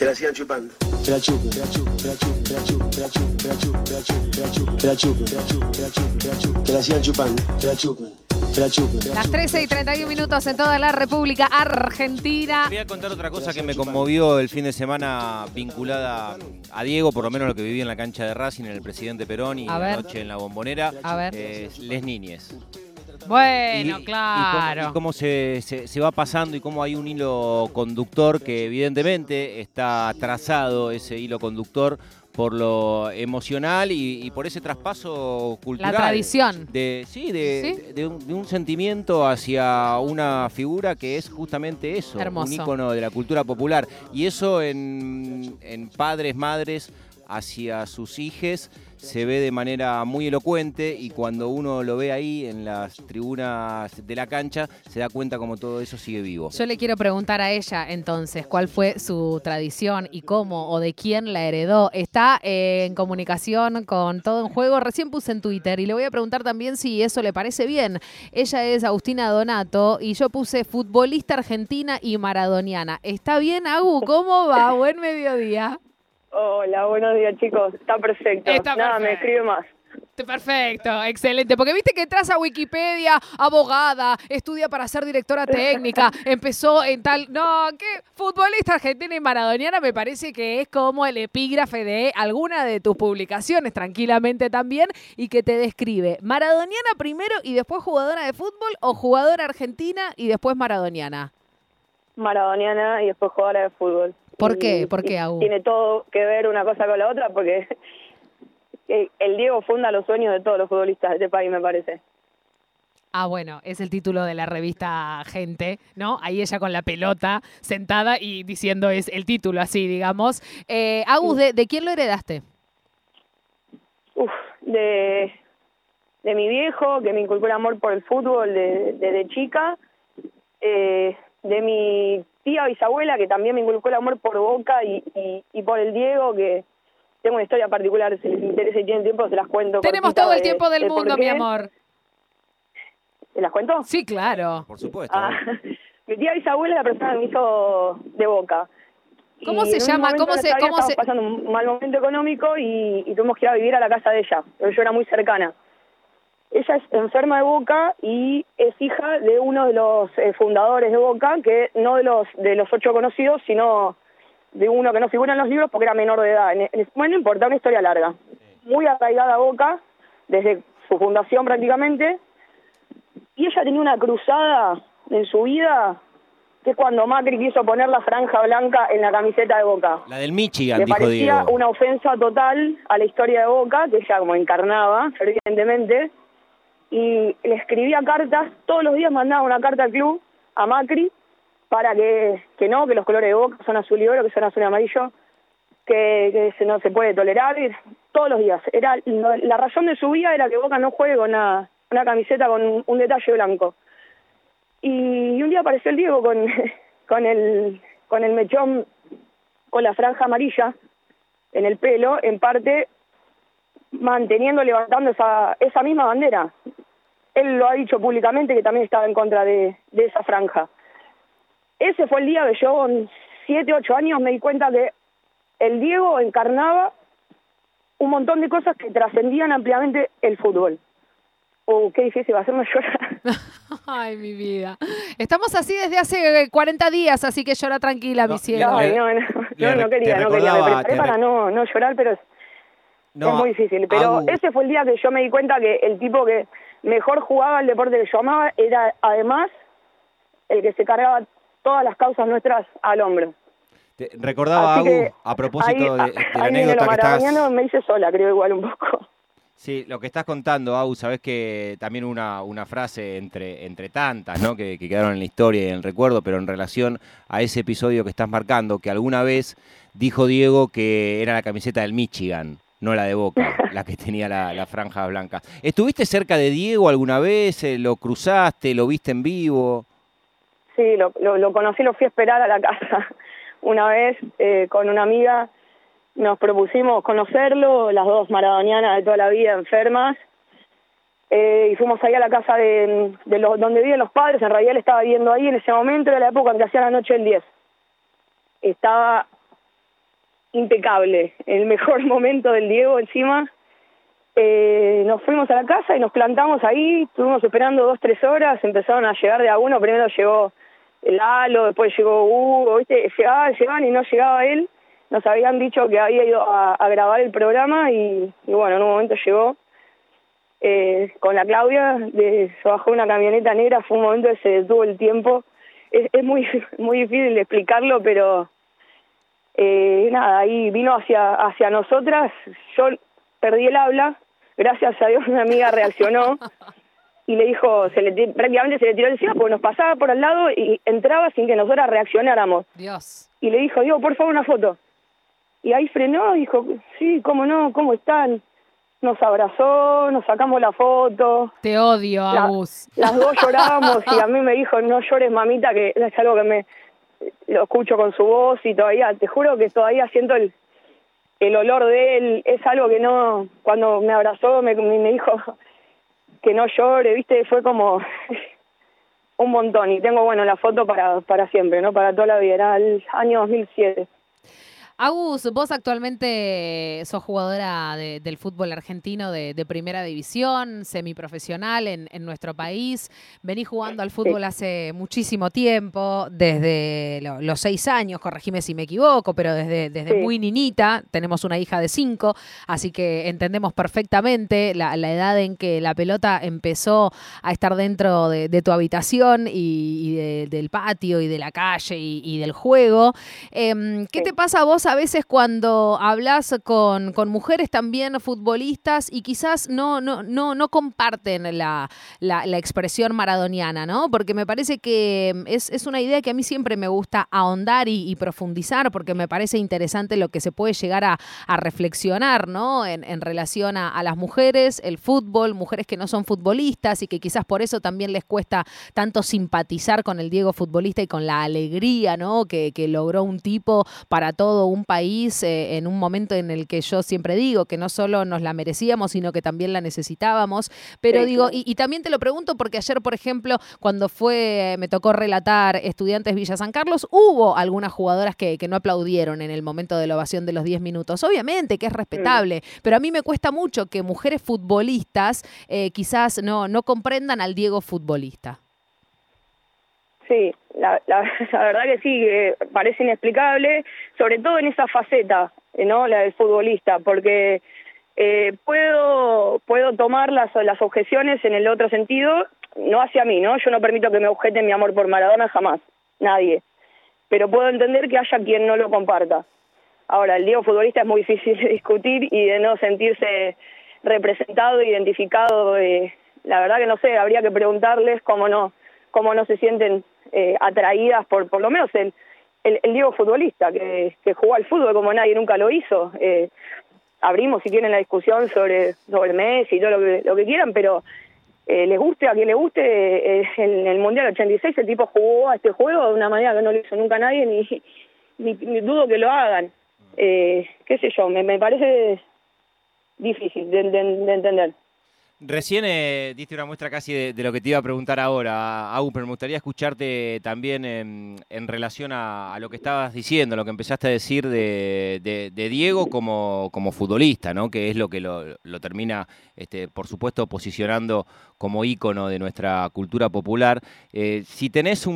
Que la sigan chupando. Que la chupen, que la chupen, que la chupen, que la chupen, que la chupen, que la chupen, que la chupen, que la chupen, que la chupen, que la chupen, que la chupen, que la chupen, que la sigan chupando, que la chupen, que la chupen. Las 13 y 31 minutos en toda la República Argentina. Voy a contar otra cosa que me conmovió el fin de semana vinculada a Diego, por lo menos lo que viví en la cancha de Racing, en el presidente Perón y A la ver. noche en la bombonera. A ver. eh, les niñes. Bueno, Y- y claro. cómo, y cómo se, se- se va pasando y cómo hay un hilo conductor que evidentemente está trazado ese hilo conductor por lo emocional y, y por ese traspaso cultural. la tradición. De, sí, de, ¿Sí? de- de un, de un sentimiento hacia una figura que es justamente eso, Hermoso. un ícono de la cultura popular. Y eso en, en padres, madres, hacia sus hijes se ve de manera muy elocuente y cuando uno lo ve ahí en las tribunas de la cancha se da cuenta como todo eso sigue vivo. Yo le quiero preguntar a ella entonces cuál fue su tradición y cómo o de quién la heredó. Está eh, en comunicación con todo en juego. Recién puse en Twitter y le voy a preguntar también si eso le parece bien. Ella es Agustina Donato y yo puse futbolista argentina y maradoniana. ¿Está bien, Agu? ¿Cómo va? Buen mediodía. Hola, buenos días chicos. Está perfecto. Está Nada, me escribe más. Perfecto, excelente. Porque viste que entras a Wikipedia, abogada, estudia para ser directora técnica, empezó en tal. No, que futbolista argentina y maradoniana me parece que es como el epígrafe de alguna de tus publicaciones, tranquilamente también, y que te describe maradoniana primero y después jugadora de fútbol o jugadora argentina y después maradoniana. Maradoniana y después jugadora de fútbol. ¿Por qué? ¿Por qué, Agu? Tiene todo que ver una cosa con la otra porque el Diego funda los sueños de todos los futbolistas de este país, me parece. Ah, bueno, es el título de la revista Gente, ¿no? Ahí ella con la pelota sentada y diciendo es el título así, digamos. Eh, Agus, ¿de, de quién lo heredaste? Uf, de, de mi viejo, que me inculcó el amor por el fútbol de- desde chica. Eh, de mi tía bisabuela, que también me inculcó el amor por Boca y, y, y por el Diego, que tengo una historia particular, si les interesa y tienen tiempo, se las cuento. Tenemos todo el de- tiempo del de mundo, mi amor. ¿Se las cuento? Sí, claro. Por supuesto. Ah, mi tía bisabuela es la persona que me hizo de Boca. ¿Cómo Y se llama? ¿Cómo se- cómo se- pasando un mal momento económico y, y tuvimos que ir a vivir a la casa de ella. Pero yo era muy cercana. Ella es enferma de Boca y es hija de uno de los eh, fundadores de Boca, que no de los de los ocho conocidos, sino de uno que no figura en los libros porque era menor de edad. En, en, bueno, no importa, una historia larga. Muy arraigada a Boca, desde su fundación prácticamente. Y ella tenía una cruzada en su vida, que es cuando Macri quiso poner la franja blanca en la camiseta de Boca. La del Michigan, Me dijo parecía Diego. una ofensa total a la historia de Boca, que ella como encarnaba fervientemente, y le escribía cartas, todos los días mandaba una carta al club, a Macri, para que, que no, que los colores de Boca son azul y oro, que son azul y amarillo, que, que se- no se puede tolerar, y todos los días. Era La razón de su vida era que Boca no juegue con una, una camiseta con un detalle blanco. Y un día apareció el Diego con, con, el, con el mechón, con la franja amarilla en el pelo, en parte manteniendo, levantando esa, esa misma bandera. Él lo ha dicho públicamente que también estaba en contra de, de esa franja. Ese fue el día que yo, con siete, ocho años, me di cuenta que el Diego encarnaba un montón de cosas que trascendían ampliamente el fútbol. Oh, qué difícil va a hacerme llorar. Ay, mi vida. Estamos así desde hace eh, 40 días, así que llora tranquila, mi No, cielo. Ay, le- no, no, no, no quería, no quería. Me preparé para no, no llorar, pero es, No, es muy difícil. Pero ese fue el día que yo me di cuenta que el tipo que mejor jugaba el deporte que yo amaba era además el que se cargaba todas las causas nuestras al hombro. te- recordaba, Agu, que a propósito ahí, de, de la anécdota que estás... me hice sola, creo igual un poco. Sí, lo que estás contando, Agu, sabes que también una, una frase entre, entre tantas, ¿no? Que, que quedaron en la historia y en el recuerdo, pero en relación a ese episodio que estás marcando, que alguna vez dijo Diego que era la camiseta del Michigan, no la de Boca, la que tenía la, la franja blanca. ¿Estuviste cerca de Diego alguna vez? Eh, ¿Lo cruzaste? ¿Lo viste en vivo? Sí, lo, lo, lo conocí, lo fui a esperar a la casa una vez eh, con una amiga. Nos propusimos conocerlo, las dos maradonianas de toda la vida, enfermas. Eh, y fuimos ahí a la casa de, de los, donde viven los padres. En realidad él estaba viviendo ahí en ese momento, era la época en que hacía la noche del 10. Estaba impecable, el mejor momento del Diego encima. Eh, nos fuimos a la casa y nos plantamos ahí, estuvimos esperando dos, tres horas, empezaron a llegar de a primero llegó el Lalo, después llegó Hugo, ¿viste? Llegaban, llegaban y no llegaba él. Nos habían dicho que había ido a, grabar el programa y, y, bueno, en un momento llegó eh, con la Claudia, de, se bajó una camioneta negra, fue un momento que se detuvo el tiempo. Es, es muy, muy difícil explicarlo, pero eh, nada, ahí vino hacia, hacia nosotras, yo perdí el habla, gracias a Dios una amiga reaccionó y le dijo, se le prácticamente se le tiró encima porque nos pasaba por al lado y entraba sin que nosotras reaccionáramos. Dios. Y le dijo, Diego, por favor, una foto. Y ahí frenó, dijo, sí, cómo no, cómo están. Nos abrazó, nos sacamos la foto. Te odio, La- Agus. las dos llorábamos y a mí me dijo, no llores, mamita, que es algo que me lo escucho con su voz y todavía, te juro que todavía siento el, el olor de él. Es algo que no, cuando me abrazó, me, me dijo que no llore, viste, fue como un montón. Y tengo, bueno, la foto para, para siempre, ¿no? Para toda la vida. Era el año 2007. Agus, vos actualmente sos jugadora de- del fútbol argentino de, de primera división, semiprofesional en, en nuestro país. Venís jugando al fútbol hace muchísimo tiempo, desde lo- los seis años, corregime si me equivoco, pero desde, desde Sí. muy niñita. Tenemos una hija de cinco, así que entendemos perfectamente la, la edad en que la pelota empezó a estar dentro de, de tu habitación y, y de- del patio y de la calle y, y del juego. Em, ¿Qué Sí. te pasa a vos a veces cuando hablas con, con mujeres también futbolistas y quizás no, no, no, no comparten la, la- la expresión maradoniana, ¿no? Porque me parece que em, es, es una idea que a mí siempre me gusta ahondar y, y profundizar porque me parece interesante lo que se puede llegar a, a reflexionar, ¿no? En, en relación a, a las mujeres, el fútbol, mujeres que no son futbolistas y que quizás por eso también les cuesta tanto simpatizar con el Diego futbolista y con la alegría, ¿no? Que, que logró un tipo para todo un país eh, en un momento en el que yo siempre digo que no solo nos la merecíamos, sino que también la necesitábamos. Pero Sí, digo, y también te lo pregunto porque ayer, por ejemplo, cuando fue, me tocó relatar Estudiantes Villa San Carlos, hubo algunas jugadoras que, que no aplaudieron en el momento de la ovación de los 10 minutos. Obviamente que es respetable, pero a mí me cuesta mucho que mujeres futbolistas eh, quizás no, no comprendan al Diego futbolista. Sí, la, la, verdad que sí, que parece inexplicable, sobre todo en esa faceta, eh, ¿no? La del futbolista, porque eh, puedo puedo tomar las, las objeciones en el otro sentido, no hacia mí, ¿no? Yo no permito que me objeten mi amor por Maradona jamás, nadie. Pero puedo entender que haya quien no lo comparta. Ahora, el Diego futbolista es muy difícil de discutir y de no sentirse representado, identificado. eh, la verdad que no sé, habría que preguntarles cómo no cómo no se sienten eh, atraídas por por lo menos el, el, el Diego futbolista, que, que jugó al fútbol como nadie nunca lo hizo. Eh, abrimos si quieren la discusión sobre, sobre Messi y todo lo que, lo que quieran, pero eh, les guste a quien le guste, eh, en el Mundial 86 el tipo jugó a este juego de una manera que no lo hizo nunca nadie, ni, ni, ni dudo que lo hagan. Eh, qué sé yo, me, me parece difícil de, de- de entender. Recién eh, diste una muestra casi de, lo que te iba a preguntar ahora, Agus, pero me gustaría escucharte también en, relación a, lo que estabas diciendo, lo que empezaste a decir de, de- de Diego como, como futbolista, ¿no? que es lo que lo, lo termina, este, por supuesto, posicionando como ícono de nuestra cultura popular. Eh, si tenés un,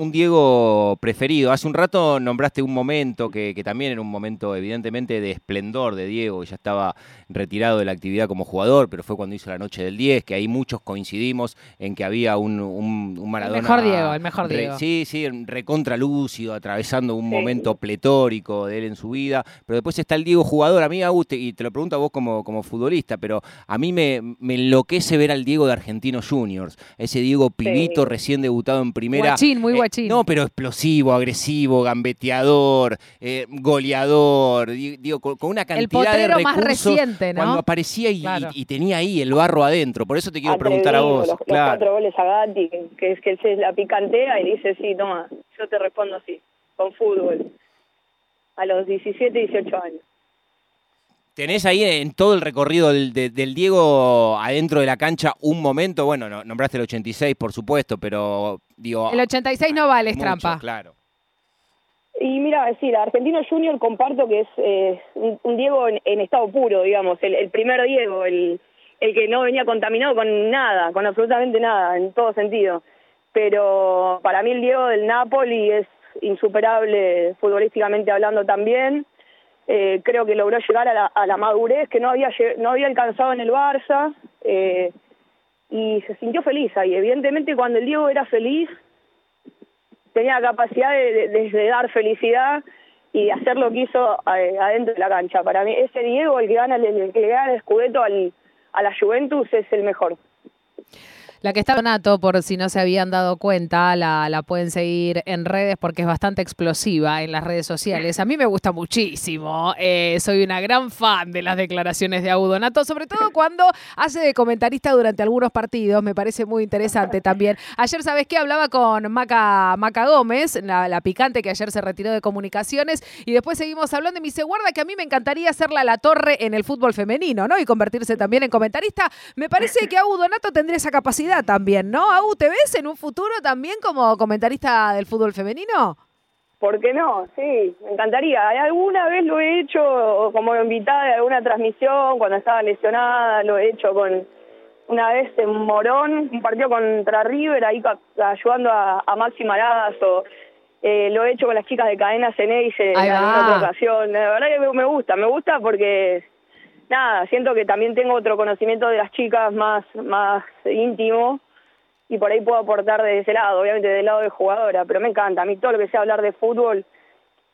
un Diego preferido, hace un rato nombraste un momento que, que también era un momento evidentemente de esplendor de Diego, que ya estaba retirado de la actividad como jugador, pero fue cuando hizo la noche del 10, que ahí muchos coincidimos en que había un, un, un Maradona. mejor Diego, el mejor re- Diego. sí, sí, recontra lúcido, atravesando un Sí. momento pletórico de él en su vida. Pero después está el Diego jugador. A mí, Agus, te- y te lo pregunto a vos como, como futbolista, pero a mí me, me enloquece ver al Diego de Argentinos Juniors. Ese Diego pibito recién debutado en primera. Guachín, muy Eh, guachín. no, pero explosivo, agresivo, gambeteador, eh, goleador, di- digo, con, con una cantidad de potrero más recursos reciente, ¿no? cuando aparecía y, Claro. y- y tenía ahí el barro adentro. Por eso te quiero preguntar a Atrevido, vos. Los, los claro. cuatro goles a Gatti, que, que es que él se la picantea y dice, sí, toma, yo te respondo así, con fútbol. A los 17, 18 años. ¿Tenés ahí en todo el recorrido del, de- del Diego adentro de la cancha un momento? Bueno, no- nombraste el 86, por supuesto, pero digo. el 86 no vale, es mucho, trampa. Claro. Y mira, decir, Argentino Junior comparto que es eh, un, un Diego en, en estado puro, digamos, el, el primer Diego, el, el que no venía contaminado con nada, con absolutamente nada, en todo sentido. Pero para mí el Diego del Napoli es insuperable futbolísticamente hablando también. Eh, creo que logró llegar a la, a la madurez que no había no había alcanzado en el Barça eh, y se sintió feliz ahí. Evidentemente cuando el Diego era feliz tenía la capacidad de, de- dar felicidad y de hacer lo que hizo eh, adentro de la cancha. Para mí ese Diego, el que gana el, el que gana el Scudetto al, a la Juventus es el mejor. La que está Donato, por si no se habían dado cuenta, la, pueden seguir en redes porque es bastante explosiva en las redes sociales. A mí me gusta muchísimo. eh, soy una gran fan de las declaraciones de Agu Donato, sobre todo cuando hace de comentarista durante algunos partidos. Me parece muy interesante también. Ayer, ¿sabes qué? Hablaba con Maca, Maca Gómez, la, picante que ayer se retiró de comunicaciones, y después seguimos hablando y me dice, guarda que a mí me encantaría hacerla la torre en el fútbol femenino, ¿no? Y convertirse también en comentarista. Me parece que Agu Donato tendría esa capacidad también, ¿no? Agu, ¿te ves en un futuro también como comentarista del fútbol femenino? ¿Por qué no? Sí, me encantaría. Alguna vez lo he hecho como invitada de alguna transmisión cuando estaba lesionada, lo he hecho con una vez en Morón, un partido contra River, ahí ayudando a, a Maxi Marazzo. Eh, lo he hecho con las chicas de Cadena Ceneice en alguna otra ocasión. La verdad que me gusta, me gusta porque, nada, siento que también tengo otro conocimiento de las chicas más, más íntimo y por ahí puedo aportar de ese lado, obviamente del lado de jugadora, pero me encanta. A mí todo lo que sea hablar de fútbol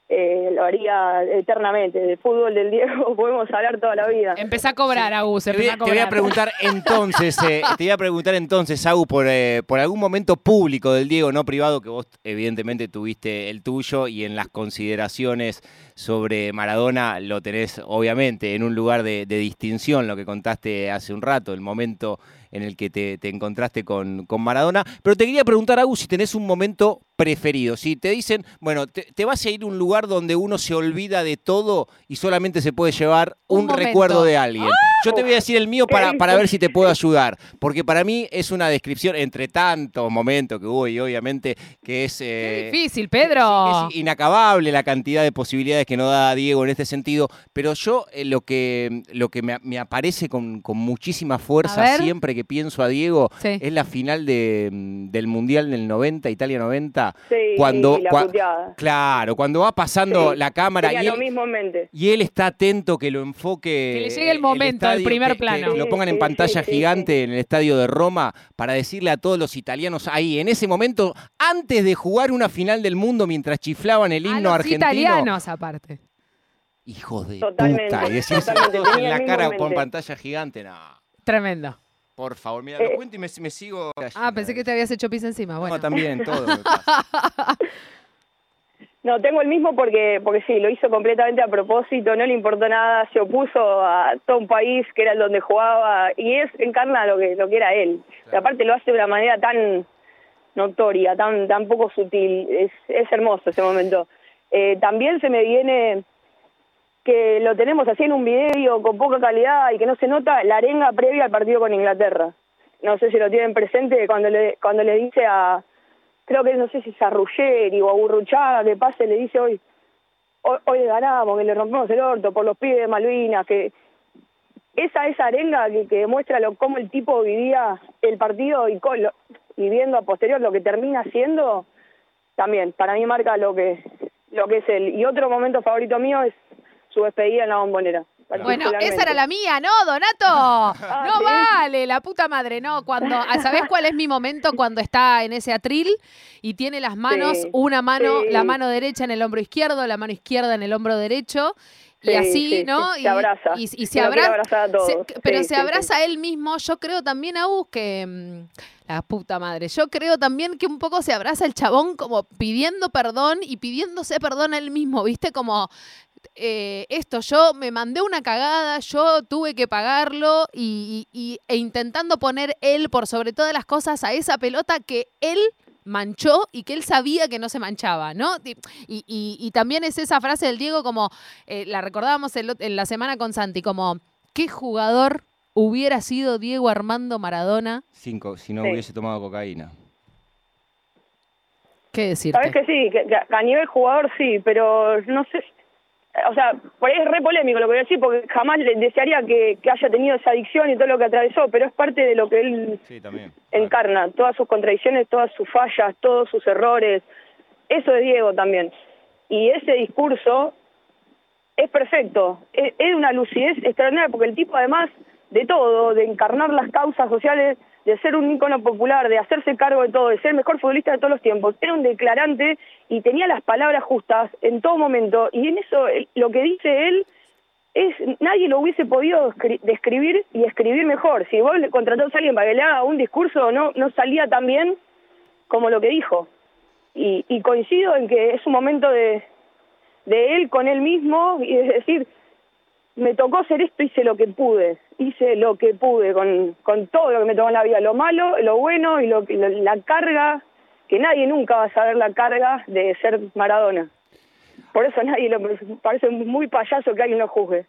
eh, lo haría eternamente. De fútbol del Diego podemos hablar toda la vida. Empezá a cobrar, Agu, se Te te voy a cobrar. preguntar entonces, eh, te voy a preguntar entonces, Agu, por, eh, por algún momento público del Diego, no privado, que vos evidentemente tuviste el tuyo y en las consideraciones sobre Maradona lo tenés obviamente en un lugar de, de distinción, lo que contaste hace un rato, el momento en el que te, te encontraste con, con Maradona. Pero te quería preguntar, Agu, si tenés un momento preferido. Si te dicen, bueno, te, te vas a ir a un lugar donde uno se olvida de todo y solamente se puede llevar Un recuerdo de alguien. Yo te voy a decir el mío para, para ver si te puedo ayudar, porque para mí es una descripción entre tantos momentos que hubo y obviamente que es... Qué eh, difícil, que- Pedro. que es inacabable la cantidad de posibilidades que nos da Diego en este sentido, pero yo eh, lo que, lo que me, me aparece con, con muchísima A fuerza siempre que pienso a Diego Sí. es la final de, mm, del Mundial del 90, Italia 90, Sí, cuando... la cua- puteada. claro, cuando va pasando Sí. la cámara y lo él, mismo en mente. y él está atento que lo enfoque. Que le llegue el momento, el estadio, primer que- que plano. lo pongan en Sí, pantalla sí, sí, gigante en el estadio de Roma para decirle a todos los italianos ahí, en ese momento, antes de jugar una final del mundo, mientras chiflaban el A himno los argentino. italianos, aparte. Hijos de Totalmente, puta. Y decís en la cara mente. pantalla gigante. No, Tremendo. por favor, mira, Eh. lo cuento y me, me sigo. Ah, pensé que te habías hecho pis encima. No, Bueno. también, todo. No, tengo el mismo porque porque sí, lo hizo completamente a propósito, no le importó nada, se opuso a todo un país que era el donde jugaba y es encarna lo que lo que era él. Y aparte lo hace de una manera tan notoria, tan tan poco sutil, es es hermoso ese momento. Eh, también se me viene que lo tenemos así en un video con poca calidad y que no se nota la arenga previa al partido con Inglaterra. No sé si lo tienen presente cuando le cuando le dice a creo que no sé si es a Ruggeri o a Burruchaga que pase le dice hoy hoy, hoy ganamos, que le rompemos el orto por los pibes de Malvinas, que esa esa arenga que, que demuestra lo, cómo el tipo vivía el partido y, y viendo a posterior lo que termina siendo, también para mí marca lo que lo que es él. Y otro momento favorito mío es su despedida en la bombonera. Bueno, esa era la mía, ¿no, Donato? No ¿sí? vale, la puta madre, no. Cuando, ah, ¿sabés cuál es mi momento cuando está en ese atril y tiene las manos, Sí, una mano, sí. la mano derecha en el hombro izquierdo, la mano izquierda en el hombro derecho? Y Sí, así, sí, ¿no? sí, se abraza. Y, y se abraza. a todos. se- pero Sí, se sí, abraza él mismo. Yo creo también, Agus, que. mm, La puta madre. Yo creo también que un poco se abraza el chabón como pidiendo perdón y pidiéndose perdón a él mismo, ¿viste? Como. Eh, esto, yo me mandé una cagada, yo tuve que pagarlo y, y- y- e intentando poner él por sobre todas las cosas a esa pelota que él manchó y que él sabía que no se manchaba, ¿no? Y, y- y también es esa frase del Diego como, eh, la recordábamos el en la semana con Santi, como, ¿qué jugador hubiera sido Diego Armando Maradona? Cinco, si no Sí. hubiese tomado cocaína. ¿Qué decirte? Sabes que sí, que, que a nivel jugador sí, pero no sé. O sea, por ahí es re polémico lo que voy a decir, porque jamás le desearía que, que haya tenido esa adicción y todo lo que atravesó, pero es parte de lo que él Sí, también. encarna, todas sus contradicciones, todas sus fallas, todos sus errores. Eso es Diego también. Y ese discurso es perfecto, es, es una lucidez extraordinaria, porque el tipo además de todo, de encarnar las causas sociales, de ser un ícono popular, de hacerse cargo de todo, de ser el mejor futbolista de todos los tiempos, era un declarante y tenía las palabras justas en todo momento. Y en eso, lo que dice él es nadie lo hubiese podido escri- describir y escribir mejor. Si vos le contratás a alguien para que le haga un discurso, no, no salía tan bien como lo que dijo. Y, y coincido en que es un momento de, de él con él mismo y es decir, me tocó hacer esto, hice lo que pude, hice lo que pude con, con todo lo que me tocó en la vida, lo malo, lo bueno y lo, lo- la carga, que nadie nunca va a saber la carga de ser Maradona. Por eso nadie lo parece muy payaso que alguien lo juzgue.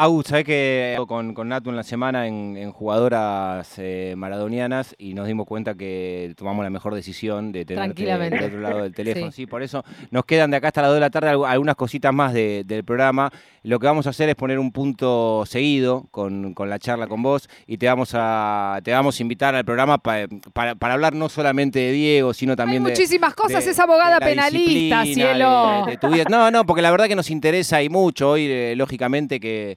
Au, sabés que con, con Natu en la semana en, en jugadoras eh, maradonianas y nos dimos cuenta que tomamos la mejor decisión de tenerte del otro lado del teléfono. Sí. Sí. por eso nos quedan de acá hasta las 2 de la tarde algu- algunas cositas más de- del programa. Lo que vamos a hacer es poner un punto seguido con, con la charla con vos y te vamos a te vamos a invitar al programa pa- para, para hablar no solamente de Diego, sino también de muchísimas cosas, de- es abogada penalista, cielo. No, no, porque la verdad que nos interesa y mucho hoy, eh, lógicamente, que,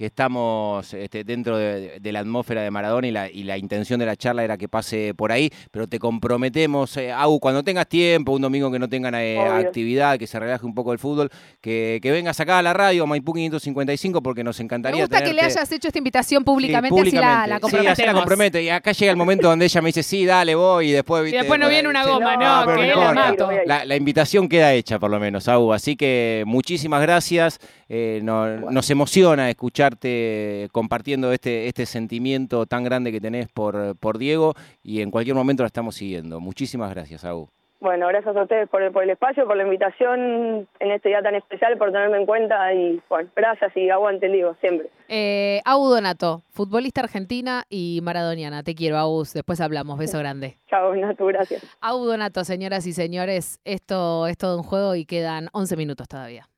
que estamos este, dentro de, de la atmósfera de Maradona y la, y la intención de la charla era que pase por ahí, pero te comprometemos, eh, Au, cuando tengas tiempo, un domingo que no tengan eh, actividad, que se relaje un poco el fútbol, que, que vengas acá a la radio, a Maipú 555, porque nos Me encantaría gusta que le hayas hecho esta invitación públicamente, Sí, así la, la Sí, así la comprometemos. compromete. Y acá llega el momento donde ella me dice, sí, dale, voy, y después... y después no viene una goma, no, que no la mato. La, la invitación queda hecha, por lo menos, Au. Así que muchísimas gracias. Eh, no- Nos emociona escucharte compartiendo este, este sentimiento tan grande que tenés por, por Diego y en cualquier momento la estamos siguiendo. Muchísimas gracias, Au. Bueno, gracias a ustedes por el, por el espacio, por la invitación en este día tan especial, por tenerme en cuenta y bueno, gracias y aguante el Diego, siempre. Eh, Au Donato, futbolista argentina y maradoniana. Te quiero, Aus. Después hablamos. Beso grande. Chao, Natu, gracias. Au Donato, señoras y señores. Esto es todo un juego y quedan 11 minutos todavía.